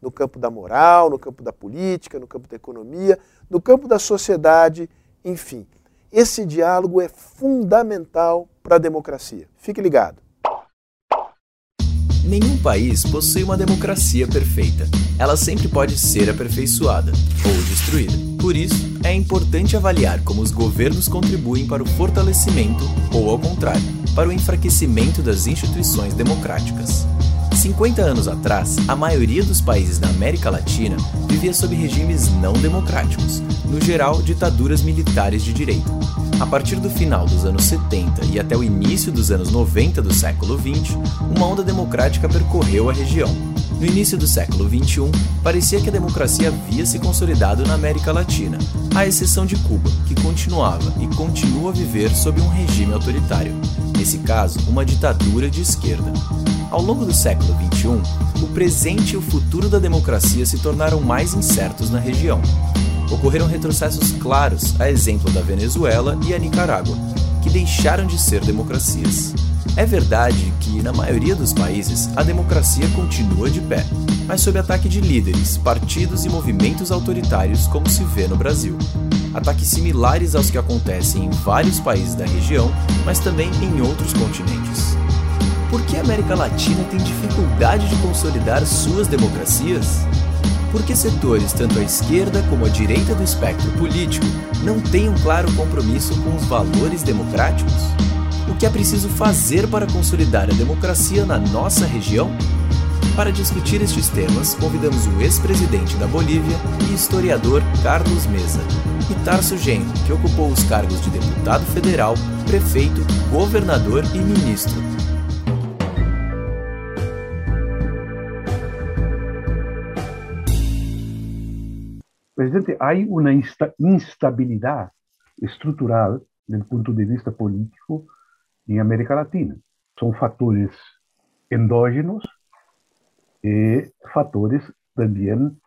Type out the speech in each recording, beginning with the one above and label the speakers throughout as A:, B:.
A: no campo da moral, no campo da política, no campo da economia, no campo da sociedade, enfim. Esse diálogo é fundamental para a democracia. Fique ligado.
B: Nenhum país possui uma democracia perfeita. Ela sempre pode ser aperfeiçoada ou destruída. Por isso, é importante avaliar como os governos contribuem para o fortalecimento ou, ao contrário, para o enfraquecimento das instituições democráticas. 50 anos atrás, a maioria dos países da América Latina vivia sob regimes não democráticos, no geral, ditaduras militares de direito. A partir do final dos anos 70 e até o início dos anos 90 do século 20, uma onda democrática percorreu a região. No início do século 21, parecia que a democracia havia se consolidado na América Latina, à exceção de Cuba, que continuava e continua a viver sob um regime autoritário, nesse caso, uma ditadura de esquerda. Ao longo do século XXI, o presente e o futuro da democracia se tornaram mais incertos na região. Ocorreram retrocessos claros, a exemplo da Venezuela e a Nicarágua, que deixaram de ser democracias. É verdade que, na maioria dos países, a democracia continua de pé, mas sob ataque de líderes, partidos e movimentos autoritários, como se vê no Brasil. Ataques similares aos que acontecem em vários países da região, mas também em outros continentes. Por que a América Latina tem dificuldade de consolidar suas democracias? Por que setores, tanto à esquerda como à direita do espectro político, não têm um claro compromisso com os valores democráticos? O que é preciso fazer para consolidar a democracia na nossa região? Para discutir estes temas, convidamos o ex-presidente da Bolívia e historiador Carlos Mesa, e Tarso Genro, que ocupou os cargos de deputado federal, prefeito, governador e ministro
C: Presidente, hay una instabilidad estructural desde el punto de vista político en América Latina. Son factores endógenos y factores también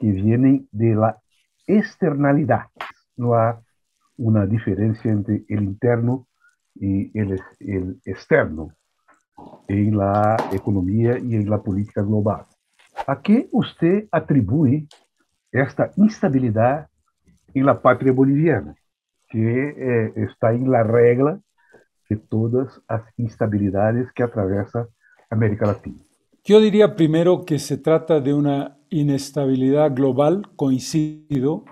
C: que vienen de la externalidad. No hay una diferencia entre el interno y el, el externo en la economía y en la política global. ¿A qué usted atribuye esta instabilidad en la patria boliviana, que eh, está en la regla de todas las instabilidades que atraviesa América Latina.
D: Yo diría primero que se trata de una inestabilidad global, coincido,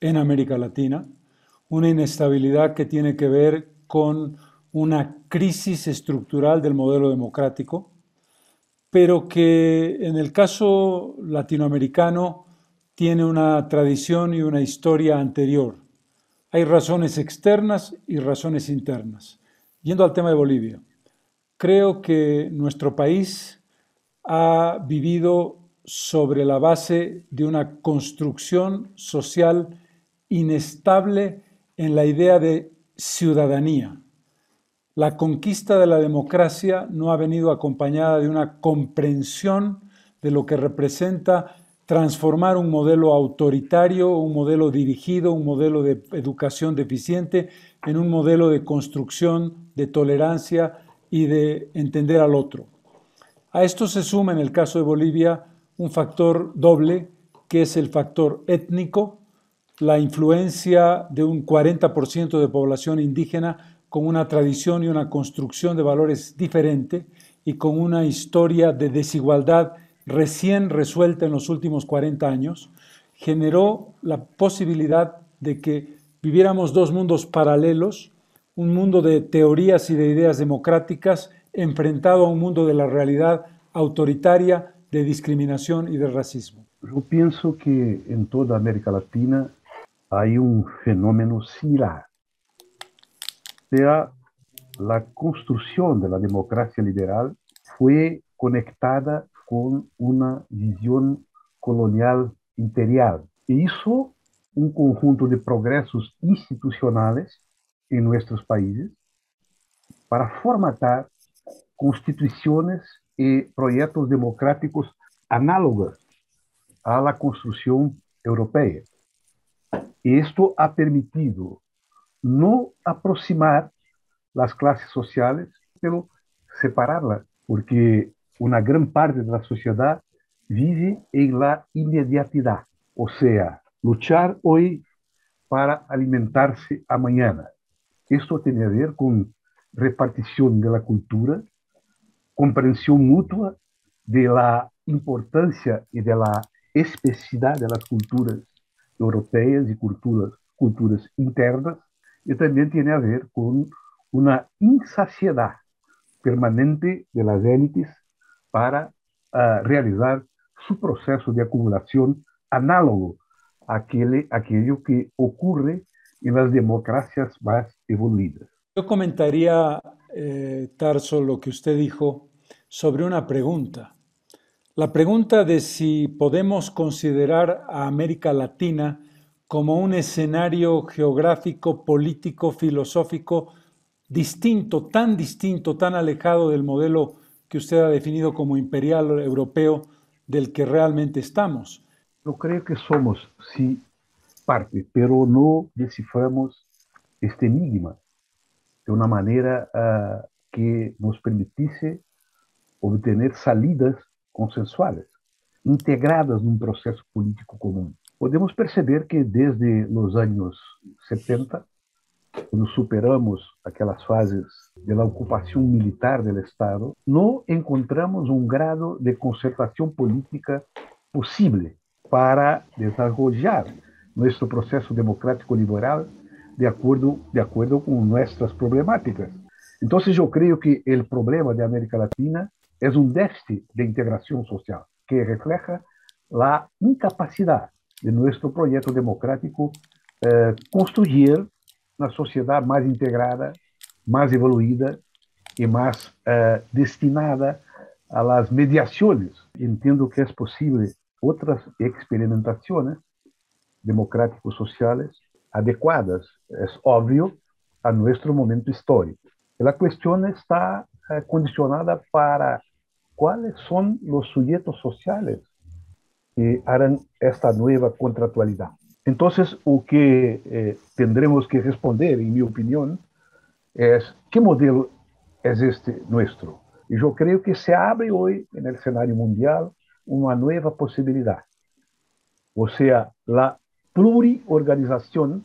D: en América Latina, una inestabilidad que tiene que ver con una crisis estructural del modelo democrático, pero que en el caso latinoamericano tiene una tradición y una historia anterior. Hay razones externas y razones internas. Yendo al tema de Bolivia, creo que nuestro país ha vivido sobre la base de una construcción social inestable en la idea de ciudadanía. La conquista de la democracia no ha venido acompañada de una comprensión de lo que representa transformar un modelo autoritario, un modelo dirigido, un modelo de educación deficiente en un modelo de construcción, de tolerancia y de entender al otro. A esto se suma en el caso de Bolivia un factor doble, que es el factor étnico, la influencia de un 40% de población indígena con una tradición y una construcción de valores diferente y con una historia de desigualdad recién resuelta en los últimos 40 años, generó la posibilidad de que viviéramos dos mundos paralelos, un mundo de teorías y de ideas democráticas enfrentado a un mundo de la realidad autoritaria, de discriminación y de racismo.
C: Yo pienso que en toda América Latina hay un fenómeno similar. sea, la construcción de la democracia liberal fue conectada con una visión colonial imperial. Y eso un conjunto de progresos institucionales en nuestros países para formatar constituciones y proyectos democráticos análogos a la construcción europea. Esto ha permitido no aproximar las clases sociales, pero separarlas, porque una gran parte de la sociedad vive en la inmediatidad, o sea, luchar hoy para alimentarse mañana. Esto tiene a ver con repartición de la cultura, comprensión mutua de la importancia y de la especificidad de las culturas europeas y culturas, culturas internas, y también tiene a ver con una insaciedad permanente de las élites para uh, realizar su proceso de acumulación análogo a aquel, aquello que ocurre en las democracias más evoluidas.
D: Yo comentaría, eh, Tarso, lo que usted dijo sobre una pregunta. La pregunta de si podemos considerar a América Latina como un escenario geográfico, político, filosófico distinto, tan distinto, tan alejado del modelo que usted ha definido como imperial europeo del que realmente estamos.
C: Yo creo que somos, sí, parte, pero no desciframos este enigma de una manera uh, que nos permitiese obtener salidas consensuales, integradas num processo político comum. Podemos perceber que desde os anos 70 quando superamos aquelas fases da ocupação militar do Estado, não encontramos um grado de concertação política possível para desenvolver nosso processo democrático liberal de acordo de acordo com nossas problemáticas. Então, eu creio que o problema da América Latina é um déficit de integração social que refleja a incapacidade de nosso projeto democrático eh, construir na sociedade mais integrada, mais evoluída e mais uh, destinada às mediações. Entendo que é possível outras experimentações democrático-sociais adequadas, é óbvio, a nosso momento histórico. A questão está uh, condicionada para quais são os sujeitos sociais que harão esta nova contratualidade. Entonces, o que eh, tendremos que responder, en mi opinión, es qué modelo es este nuestro. Y yo creo que se abre hoy en el escenario mundial una nueva posibilidad, o sea, la pluriorganización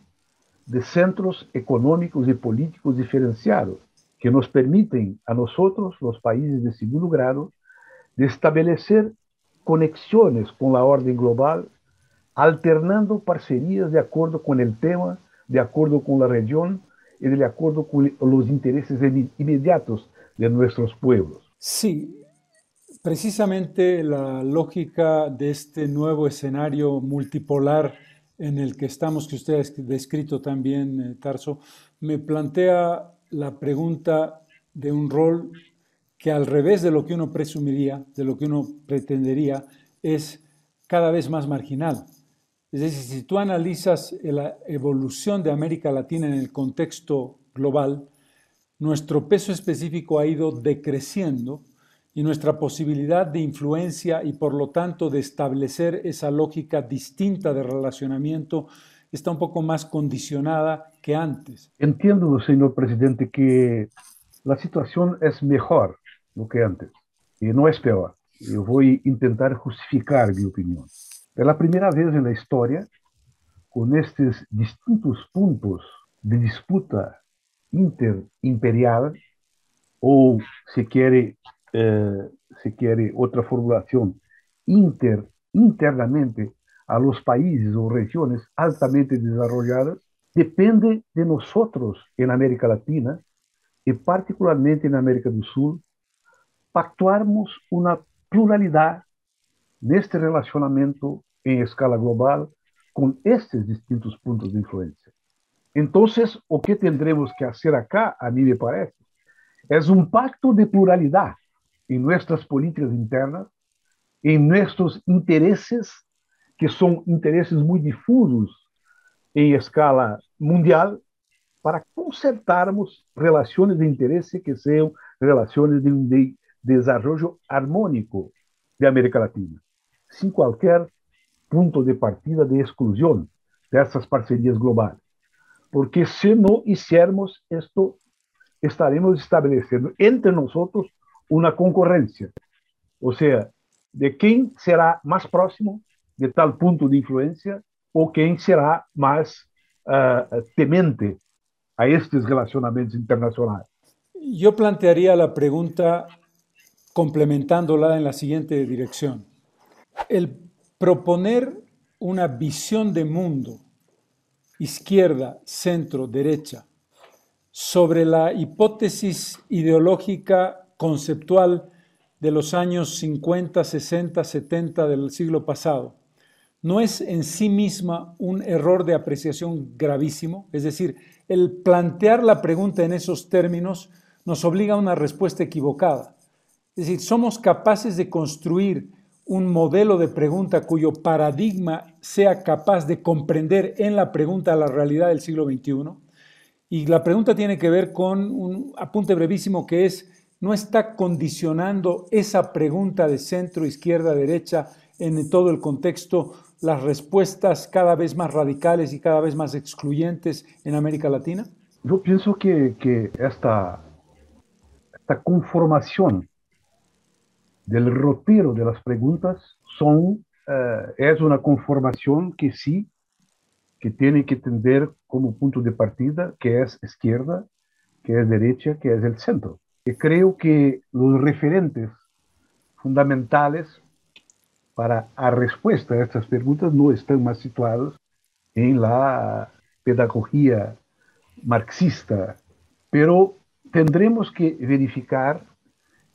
C: de centros económicos y políticos diferenciados que nos permiten a nosotros, los países de segundo grado, de establecer conexiones con la orden global alternando parcerias de acordo com o tema, de acordo com a região e de acordo com os interesses imediatos de nossos pueblos.
D: Sí, precisamente la lógica de este nuevo escenario multipolar en el que estamos, que usted ha descrito también, eh, Tarso, me plantea la pregunta de un rol que al revés de lo que uno presumiría, de lo que uno pretendería, es cada vez más marginal. Es decir, si tú analizas la evolución de América Latina en el contexto global, nuestro peso específico ha ido decreciendo y nuestra posibilidad de influencia y por lo tanto de establecer esa lógica distinta de relacionamiento está un poco más condicionada que antes.
C: Entiendo, señor presidente, que la situación es mejor lo que antes y no es peor. Yo voy a intentar justificar mi opinión. Pela primeira vez na história, com estes distintos pontos de disputa interimperial, ou se quer, eh, se quer outra formulação, inter, internamente a los países ou regiões altamente desarrolladas, depende de nós em América Latina e particularmente na América do Sul, pactuarmos uma pluralidade neste relacionamento em escala global com estes distintos pontos de influência. Então, o que tendremos que fazer acá, a mim me parece, é um pacto de pluralidade em nossas políticas internas, em nossos interesses, que são interesses muito difusos em escala mundial para consertarmos relações de interesse que sejam relações de de desenvolvimento harmônico de América Latina, sem qualquer ponto de partida de exclusão dessas parcerias globais. Porque se não fizermos isto, estaremos estabelecendo entre nós uma concorrência, ou seja, de quem será mais próximo de tal ponto de influência ou quem será mais uh, temente a estes relacionamentos internacionais.
D: Yo plantearía la pregunta complementándola en la siguiente dirección. El proponer una visión de mundo, izquierda, centro, derecha, sobre la hipótesis ideológica conceptual de los años 50, 60, 70 del siglo pasado, no es en sí misma un error de apreciación gravísimo, es decir, el plantear la pregunta en esos términos nos obliga a una respuesta equivocada. Es decir, somos capaces de construir un modelo de pregunta cuyo paradigma sea capaz de comprender en la pregunta la realidad del siglo XXI. Y la pregunta tiene que ver con un apunte brevísimo que es, no está condicionando esa pregunta de centro, izquierda, derecha en todo el contexto las respuestas cada vez más radicales y cada vez más excluyentes en América Latina?
C: Yo pienso que, que esta, esta conformación del rotero de las preguntas son, uh, es una conformación que sí, que tiene que tener como punto de partida que es izquierda, que es derecha, que es el centro. Y creo que los referentes fundamentales para a respuesta a estas preguntas no están más situados en la pedagogía marxista, pero tendremos que verificar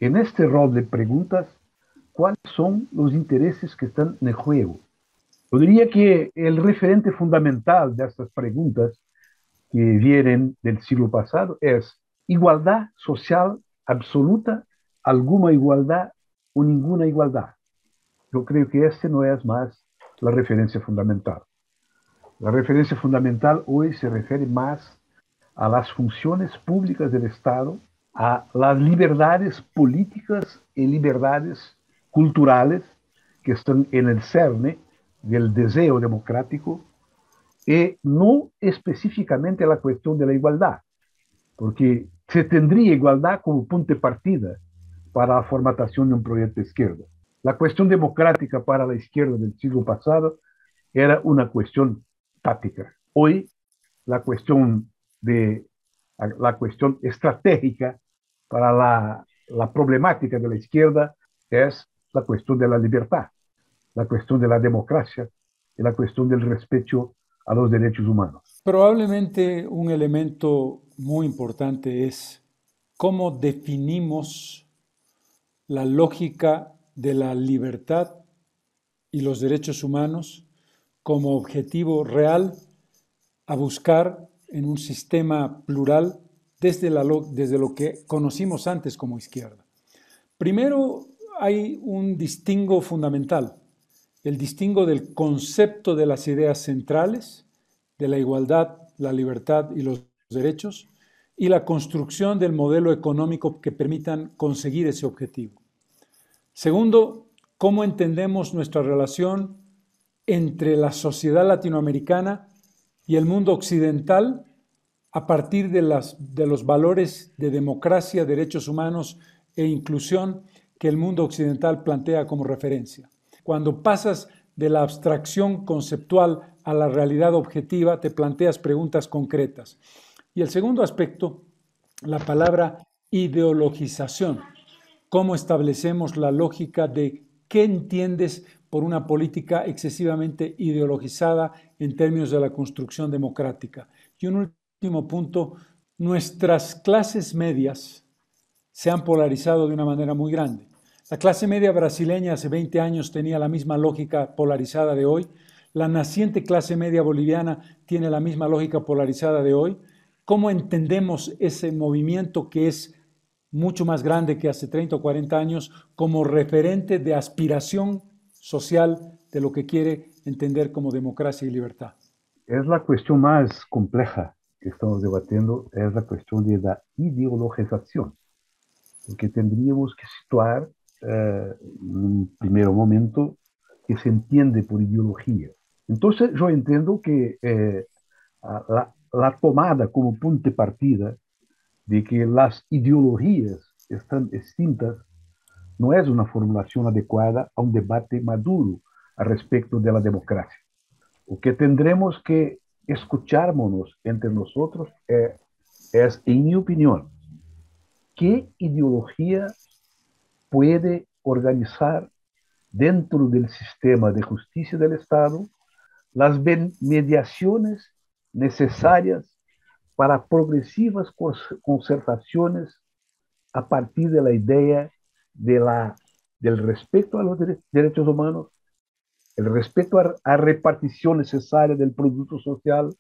C: en este rol de preguntas cuáles son los intereses que están en juego. Yo diría que el referente fundamental de estas preguntas que vienen del siglo pasado es igualdad social absoluta, alguna igualdad o ninguna igualdad. Yo creo que este no es más la referencia fundamental. La referencia fundamental hoy se refiere más a las funciones públicas del Estado, a las libertades políticas y libertades culturales que están en el cerne del deseo democrático y no específicamente la cuestión de la igualdad, porque se tendría igualdad como punto de partida para la formatación de un proyecto de izquierda. La cuestión democrática para la izquierda del siglo pasado era una cuestión táctica. Hoy la cuestión de la cuestión estratégica para la, problemática de la izquierda es la cuestión de la libertad, la cuestión de la democracia y la cuestión del respeto a los derechos humanos.
D: Probablemente un elemento muy importante es cómo definimos la lógica de la libertad y los derechos humanos como objetivo real a buscar en un sistema plural desde, la, desde lo que conocimos antes como izquierda. Primero hay un distingo fundamental, el distingo del concepto de las ideas centrales, de la igualdad, la libertad y los derechos, y la construcción del modelo económico que permitan conseguir ese objetivo. Segundo, cómo entendemos nuestra relación entre la sociedad latinoamericana y el mundo occidental a partir de, de los valores de democracia, derechos humanos e inclusión que el mundo occidental plantea como referencia. Cuando pasas de la abstracción conceptual a la realidad objetiva, te planteas preguntas concretas. Y el segundo aspecto, la palabra ideologización cómo establecemos la lógica de qué entiendes por una política excesivamente ideologizada en términos de la construcción democrática. Y un último punto, nuestras clases medias se han polarizado de una manera muy grande. La clase media brasileña hace 20 años tenía la misma lógica polarizada de hoy. La naciente clase media boliviana tiene la misma lógica polarizada de hoy. ¿Cómo entendemos ese movimiento que es mucho más grande que hace 30 o 40 años, como referente de aspiración social de lo que quiere entender como democracia y libertad.
C: es la cuestión más compleja que estamos debatiendo, es la cuestión de la ideologización, porque tendríamos que situar eh, en un primer momento que se entiende por ideología. Entonces yo entiendo que eh, la, la tomada como punto de partida de que las ideologías están extintas no es una formulación adecuada a un debate maduro a respecto de la democracia. Lo que tendremos que escucharnos entre nosotros es, es, en mi opinión, qué ideología puede organizar dentro del sistema de justicia del Estado las mediaciones necesarias para progresivas concertaciones a partir de la idea de la, del respeto a los derechos humanos, el respeto a la repartición necesaria del producto social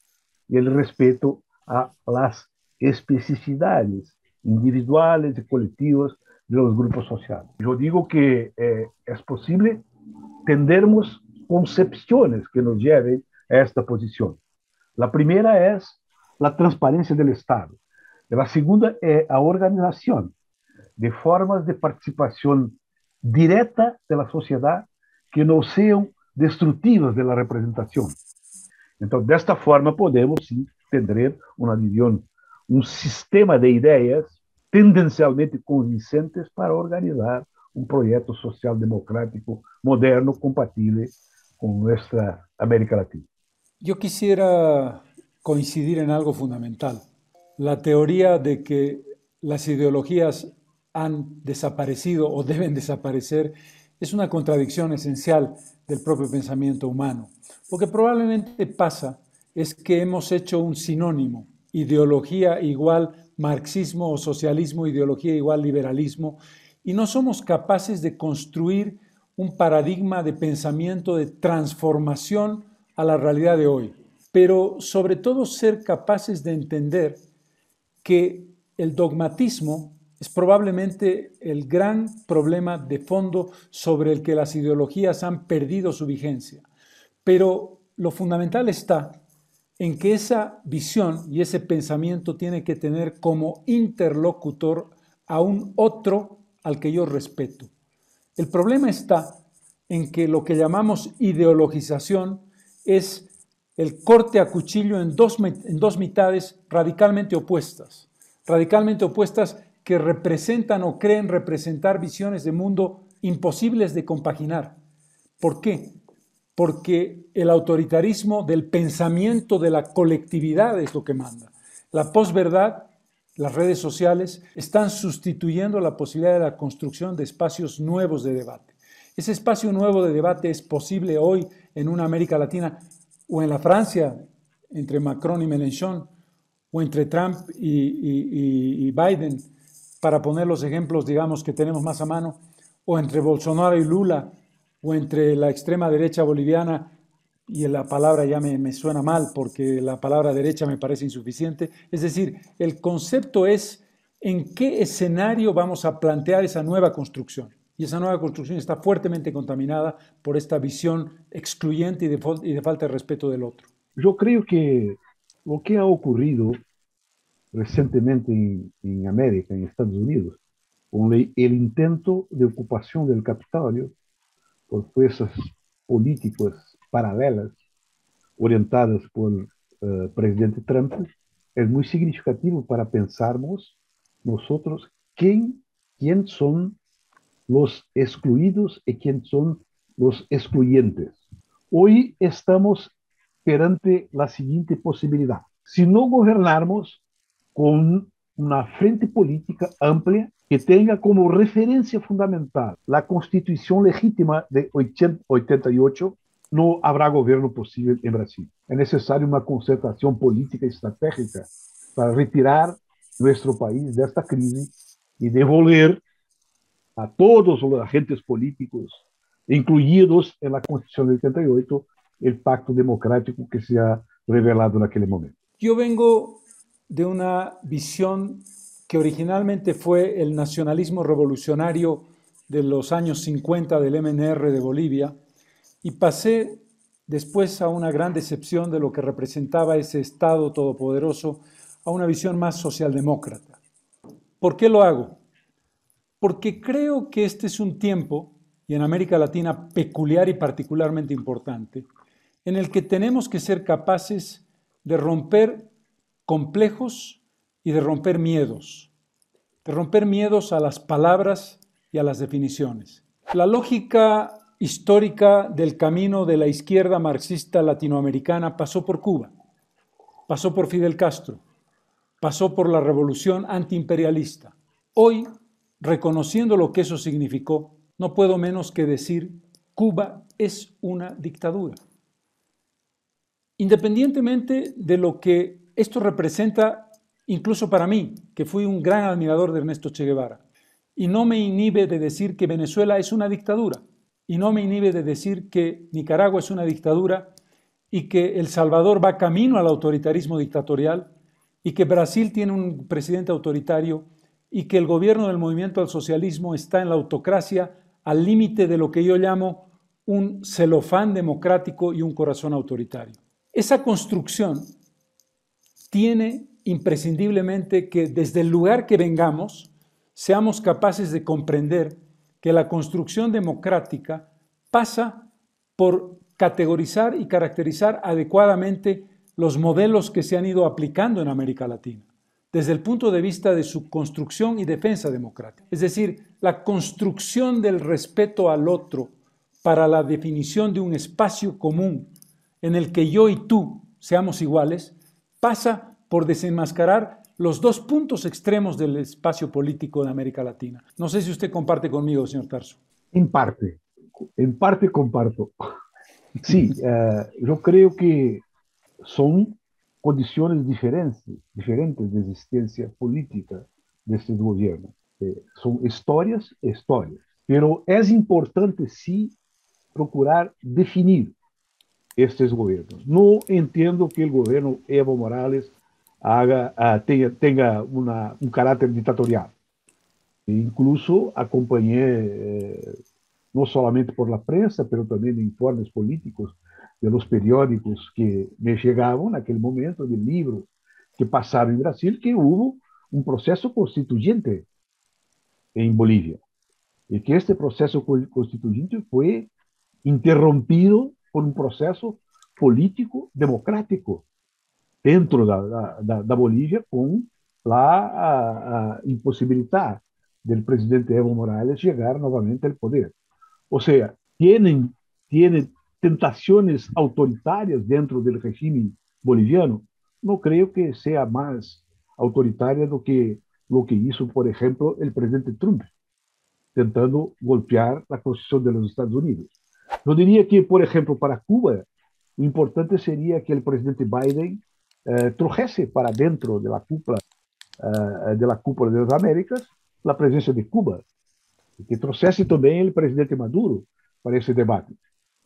C: y el respeto a las especificidades individuales y colectivas de los grupos sociales. Yo digo que eh, es posible tendermos concepciones que nos lleven a esta posición. La primera es la transparencia del Estado. La segunda es la organización de formas de participación directa de la sociedad que no sean destructivas de la representación. Entonces, de esta forma podemos sí, tener una visión, un sistema de ideas tendencialmente convincentes para organizar un proyecto social democrático moderno compatible con nuestra América Latina.
D: Yo quisiera coincidir en algo fundamental, la teoría de que las ideologías han desaparecido o deben desaparecer es una contradicción esencial del propio pensamiento humano. Lo que probablemente pasa es que hemos hecho un sinónimo, ideología igual marxismo o socialismo, ideología igual liberalismo, y no somos capaces de construir un paradigma de pensamiento de transformación a la realidad de hoy, pero sobre todo ser capaces de entender que el dogmatismo es probablemente el gran problema de fondo sobre el que las ideologías han perdido su vigencia. Pero lo fundamental está en que esa visión y ese pensamiento tiene que tener como interlocutor a un otro al que yo respeto. El problema está en que lo que llamamos ideologización es el corte a cuchillo en dos, en dos mitades radicalmente opuestas, radicalmente opuestas que representan o creen representar visiones de mundo imposibles de compaginar. ¿Por qué? Porque el autoritarismo del pensamiento de la colectividad es lo que manda. La posverdad, las redes sociales, están sustituyendo la posibilidad de la construcción de espacios nuevos de debate. Ese espacio nuevo de debate es posible hoy en una América Latina o en la Francia, entre Macron y Mélenchon, o entre Trump y, y Biden, para poner los ejemplos, digamos, que tenemos más a mano, o entre Bolsonaro y Lula, o entre la extrema derecha boliviana, y la palabra ya me, suena mal porque la palabra derecha me parece insuficiente. Es decir, el concepto es en qué escenario vamos a plantear esa nueva construcción. Y esa nueva construcción está fuertemente contaminada por esta visión excluyente y de falta de respeto del otro.
C: Yo creo que lo que ha ocurrido recientemente en, América, en Estados Unidos, con el intento de ocupación del Capitolio por fuerzas políticas paralelas orientadas por eh, presidente Trump, es muy significativo para pensarnos nosotros quién, quién son los excluidos y quién son los excluyentes. Hoy estamos perante la siguiente posibilidad. Si no gobernamos, con una frente política amplia que tenga como referencia fundamental la constitución legítima de 88, no habrá gobierno posible en Brasil. Es necesaria una concertación política estratégica para retirar nuestro país de esta crisis y devolver a todos los agentes políticos, incluidos en la Constitución de 88, el pacto democrático que se ha revelado en aquel momento.
D: Yo vengo de una visión que originalmente fue el nacionalismo revolucionario de los años 50 del MNR de Bolivia y pasé después a una gran decepción de lo que representaba ese Estado todopoderoso, a una visión más socialdemócrata. ¿Por qué lo hago? Porque creo que este es un tiempo, y en América Latina peculiar y particularmente importante, en el que tenemos que ser capaces de romper complejos y de romper miedos, de romper miedos a las palabras y a las definiciones. La lógica histórica del camino de la izquierda marxista latinoamericana pasó por Cuba, pasó por Fidel Castro, pasó por la revolución antiimperialista. Hoy, reconociendo lo que eso significó, no puedo menos que decir, Cuba es una dictadura. Independientemente de lo que esto representa, incluso para mí, que fui un gran admirador de Ernesto Che Guevara, y no me inhibe de decir que Venezuela es una dictadura, y no me inhibe de decir que Nicaragua es una dictadura y que El Salvador va camino al autoritarismo dictatorial y que Brasil tiene un presidente autoritario y que el gobierno del movimiento al socialismo está en la autocracia al límite de lo que yo llamo un celofán democrático y un corazón autoritario. Esa construcción tiene imprescindiblemente que desde el lugar que vengamos seamos capaces de comprender que la construcción democrática pasa por categorizar y caracterizar adecuadamente los modelos que se han ido aplicando en América Latina, desde el punto de vista de su construcción y defensa democrática. Es decir, la construcción del respeto al otro para la definición de un espacio común en el que yo y tú seamos iguales, pasa por desenmascarar los dos puntos extremos del espacio político de América Latina. No sé si usted comparte conmigo, señor Tarso.
C: En parte, en parte comparto. Sí, uh, yo creo que son condiciones diferentes, diferentes de existencia política de este gobierno. Eh, son historias, historias. Pero es importante sí procurar definir estes gobiernos. No entiendo que el gobierno Evo Morales haga, tenha, tenha uma, um caráter ditatorial. E incluso acompanhei, eh, não somente por la prensa, mas também de informes políticos de los periódicos que me chegavam naquele momento, de livros que passaram em Brasil, que houve um processo constituinte em Bolívia. E que este processo constituinte foi interrompido por um processo político democrático dentro da, da, da Bolívia com a, a do presidente Evo Morales chegar novamente ao poder. Ou seja, tienen, tienen tentações autoritárias dentro do regime boliviano. Não creio que seja mais autoritária do que o que hizo, por exemplo, o presidente Trump, tentando golpear a Constituição dos Estados Unidos. Eu diria que, por exemplo, para Cuba, o importante seria que o presidente Biden eh, trujese para dentro de la cúpula eh, de la cúpula de las Américas la presencia de Cuba y que trujese también el presidente Maduro para ese debate,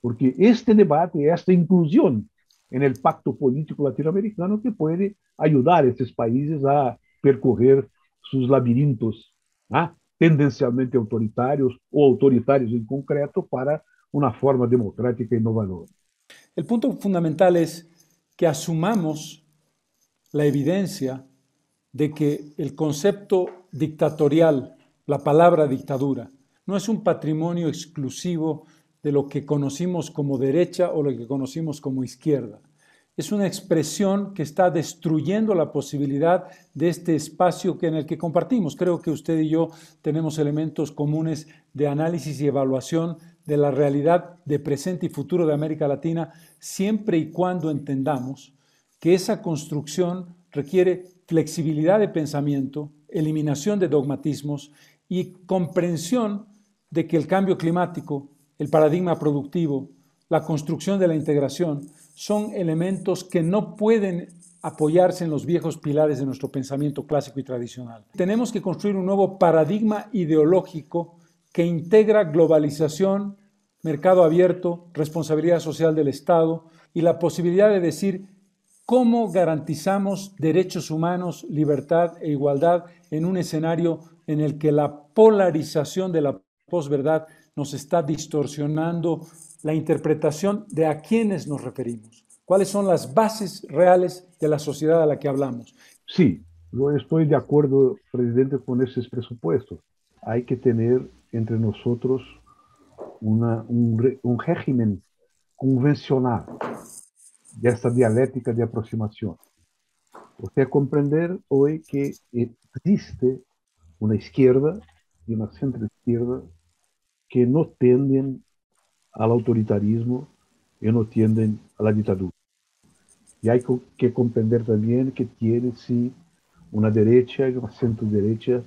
C: porque este debate, esta inclusión en el pacto político latinoamericano que puede ayudar a estos países a percorrer sus laberintos ¿ah? tendencialmente autoritarios o autoritarios en concreto para una forma democrática innovadora.
D: El punto fundamental es que asumamos la evidencia de que el concepto dictatorial, la palabra dictadura, no es un patrimonio exclusivo de lo que conocimos como derecha o lo que conocimos como izquierda. Es una expresión que está destruyendo la posibilidad de este espacio en el que compartimos. Creo que usted y yo tenemos elementos comunes de análisis y evaluación de la realidad de presente y futuro de América Latina, siempre y cuando entendamos que esa construcción requiere flexibilidad de pensamiento, eliminación de dogmatismos y comprensión de que el cambio climático, el paradigma productivo, la construcción de la integración son elementos que no pueden apoyarse en los viejos pilares de nuestro pensamiento clásico y tradicional. Tenemos que construir un nuevo paradigma ideológico que integra globalización, mercado abierto, responsabilidad social del Estado y la posibilidad de decir ¿Cómo garantizamos derechos humanos, libertad e igualdad en un escenario en el que la polarización de la posverdad nos está distorsionando la interpretación de a quiénes nos referimos, cuáles son las bases reales de la sociedad a la que hablamos.
C: Sí, estoy de acuerdo, presidente, con esos presupuestos. Hay que tener entre nosotros una, un, un régimen convencional de esta dialéctica de aproximación. Usted comprender hoy que existe una izquierda y una centro izquierda que no tienden al autoritarismo y no tienden a la dictadura. Y hay que comprender también que tiene sí una derecha y una centro derecha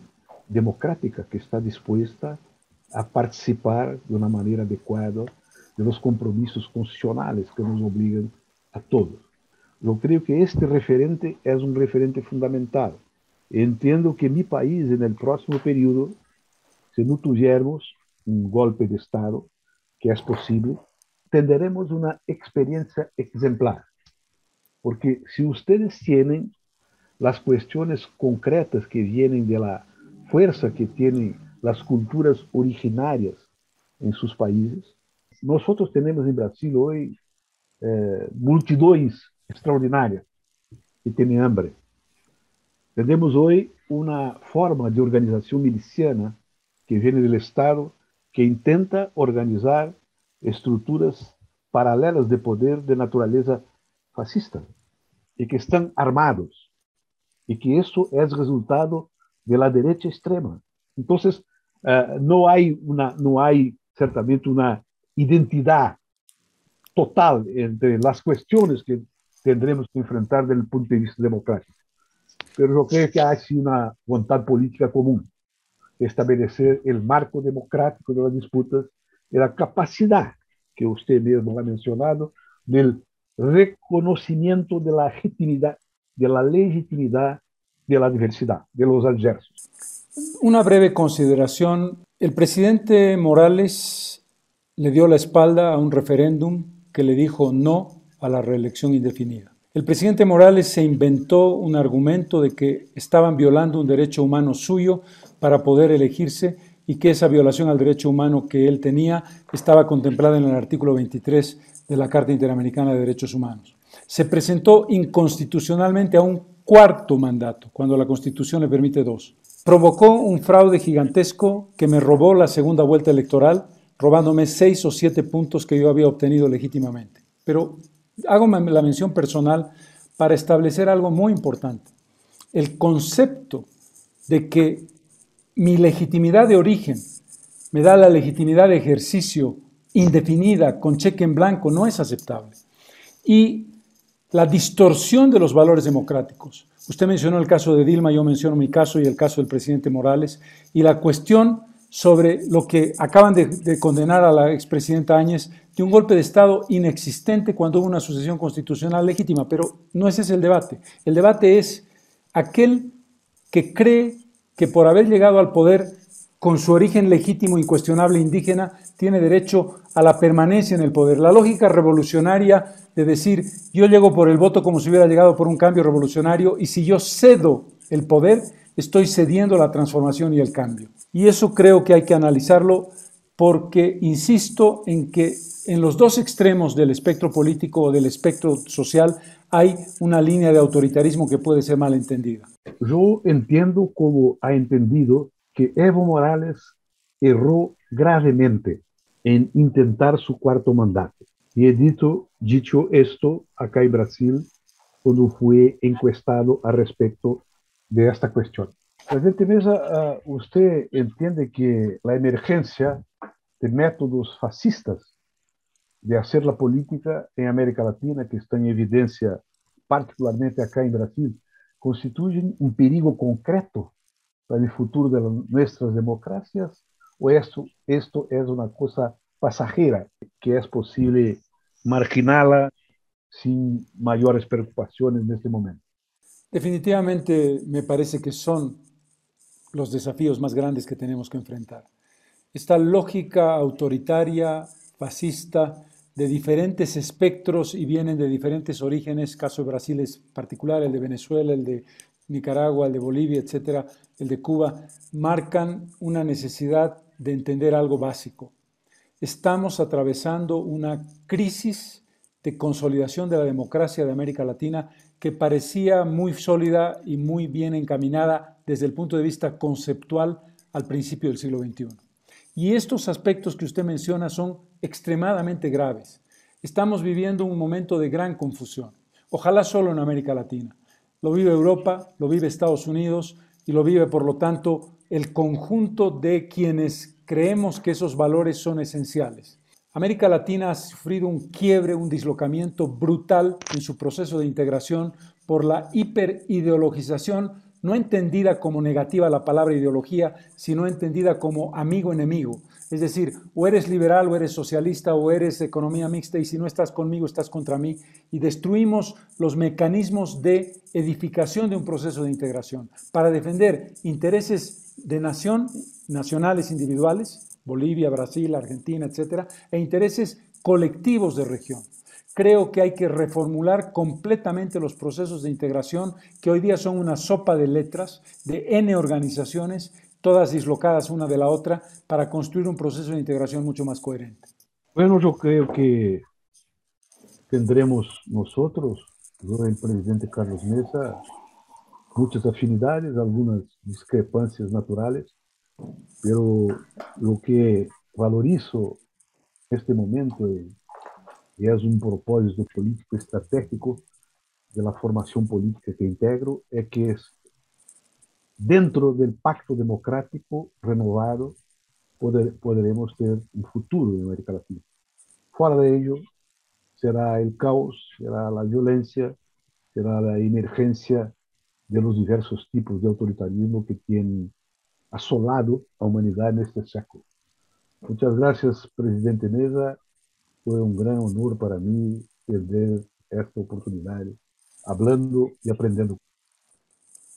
C: democrática que está dispuesta a participar de una manera adecuada de los compromisos constitucionales que nos obligan a todos. Yo creo que este referente es un referente fundamental. Entiendo que mi país en el próximo periodo, si no tuviéramos un golpe de Estado, que es posible, tendremos una experiencia ejemplar. Porque si ustedes tienen las cuestiones concretas que vienen de la fuerza que tienen las culturas originarias en sus países, nosotros tenemos en Brasil hoy eh, multidões extraordinarias que tienen hambre. Tenemos hoy una forma de organización miliciana que viene del Estado que intenta organizar estructuras paralelas de poder de naturaleza fascista y que están armados y que eso es resultado de la derecha extrema. Entonces, uh, no hay una, no hay certamente una identidad total entre las cuestiones que tendremos que enfrentar desde el punto de vista democrático. Pero yo creo que hay una voluntad política común establecer el marco democrático de las disputas y la capacidad que usted mismo ha mencionado del reconocimiento de la legitimidad, de la legitimidad de la diversidad, de los adversos.
D: Una breve consideración. El presidente Morales le dio la espalda a un referéndum que le dijo no a la reelección indefinida. El presidente Morales se inventó un argumento de que estaban violando un derecho humano suyo para poder elegirse y que esa violación al derecho humano que él tenía estaba contemplada en el artículo 23 de la Carta Interamericana de Derechos Humanos. Se presentó inconstitucionalmente a un cuarto mandato, cuando la Constitución le permite dos. Provocó un fraude gigantesco que me robó la segunda vuelta electoral, robándome seis o siete puntos que yo había obtenido legítimamente. Pero hago la mención personal para establecer algo muy importante. El concepto de que mi legitimidad de origen me da la legitimidad de ejercicio indefinida con cheque en blanco no es aceptable. Y la distorsión de los valores democráticos. Usted mencionó el caso de Dilma, yo menciono mi caso y el caso del presidente Morales, y la cuestión sobre lo que acaban de, condenar a la expresidenta Áñez de un golpe de Estado inexistente cuando hubo una sucesión constitucional legítima, pero no ese es el debate. El debate es aquel que cree que por haber llegado al poder con su origen legítimo, incuestionable, indígena, tiene derecho a la permanencia en el poder. La lógica revolucionaria de decir, yo llego por el voto como si hubiera llegado por un cambio revolucionario y si yo cedo el poder, estoy cediendo la transformación y el cambio. Y eso creo que hay que analizarlo porque insisto en que en los dos extremos del espectro político o del espectro social hay una línea de autoritarismo que puede ser mal entendida.
C: Yo entiendo como ha entendido que Evo Morales erró gravemente en intentar su cuarto mandato. Y he dicho, dicho esto acá en Brasil cuando fue encuestado al respecto de esta cuestión. Presidente Mesa, uh, usted entiende que la emergencia de métodos fascistas de hacer la política en América Latina, que está en evidencia particularmente acá en Brasil, constituyen un perigo concreto para el futuro de nuestras democracias o esto, esto es una cosa pasajera que es posible marginarla sin mayores preocupaciones en este momento?
D: Definitivamente me parece que son los desafíos más grandes que tenemos que enfrentar. Esta lógica autoritaria, fascista, de diferentes espectros y vienen de diferentes orígenes, caso de Brasil es particular, el de Venezuela, el de Nicaragua, el de Bolivia, etcétera, el de Cuba, marcan una necesidad de entender algo básico. estamos atravesando una crisis de consolidación de la democracia de América Latina que parecía muy sólida y muy bien encaminada desde el punto de vista conceptual al principio del siglo XXI. Y estos aspectos que usted menciona son extremadamente graves. Estamos viviendo un momento de gran confusión, ojalá solo en América Latina. Lo vive Europa, lo vive Estados Unidos y lo vive, por lo tanto, el conjunto de quienes creemos que esos valores son esenciales. América Latina ha sufrido un quiebre, un dislocamiento brutal en su proceso de integración por la hiperideologización, no entendida como negativa la palabra ideología, sino entendida como amigo-enemigo. Es decir, o eres liberal o eres socialista o eres economía mixta y si no estás conmigo estás contra mí. Y destruimos los mecanismos de edificación de un proceso de integración para defender intereses de nación, nacionales individuales, Bolivia, Brasil, Argentina, etcétera, e intereses colectivos de región. Creo que hay que reformular completamente los procesos de integración que hoy día son una sopa de letras de N organizaciones, todas dislocadas una de la otra, para construir un proceso de integración mucho más coherente.
C: Bueno, yo creo que tendremos nosotros, el presidente Carlos Mesa, muchas afinidades, algunas discrepancias naturales, pero lo que valorizo en este momento y, es un propósito político estratégico de la formación política que integro es que es dentro del pacto democrático renovado poder, podremos tener un futuro en América Latina. Fuera de ello será el caos, será la violencia, será la emergencia de los diversos tipos de autoritarismo que tienen asolado a humanidad en este século. Muchas gracias, presidente Mesa. Fue un gran honor para mí perder esta oportunidad hablando y aprendiendo.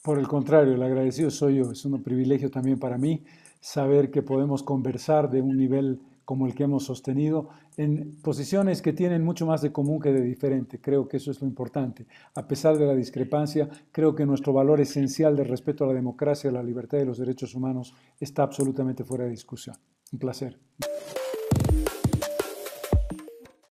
D: Por el contrario, el agradecido soy yo. Es un privilegio también para mí saber que podemos conversar de un nivel como el que hemos sostenido, en posiciones que tienen mucho más de común que de diferente. Creo que eso es lo importante. A pesar de la discrepancia, creo que nuestro valor esencial de respeto a la democracia, a la libertad y los derechos humanos está absolutamente fuera de discusión. Un placer.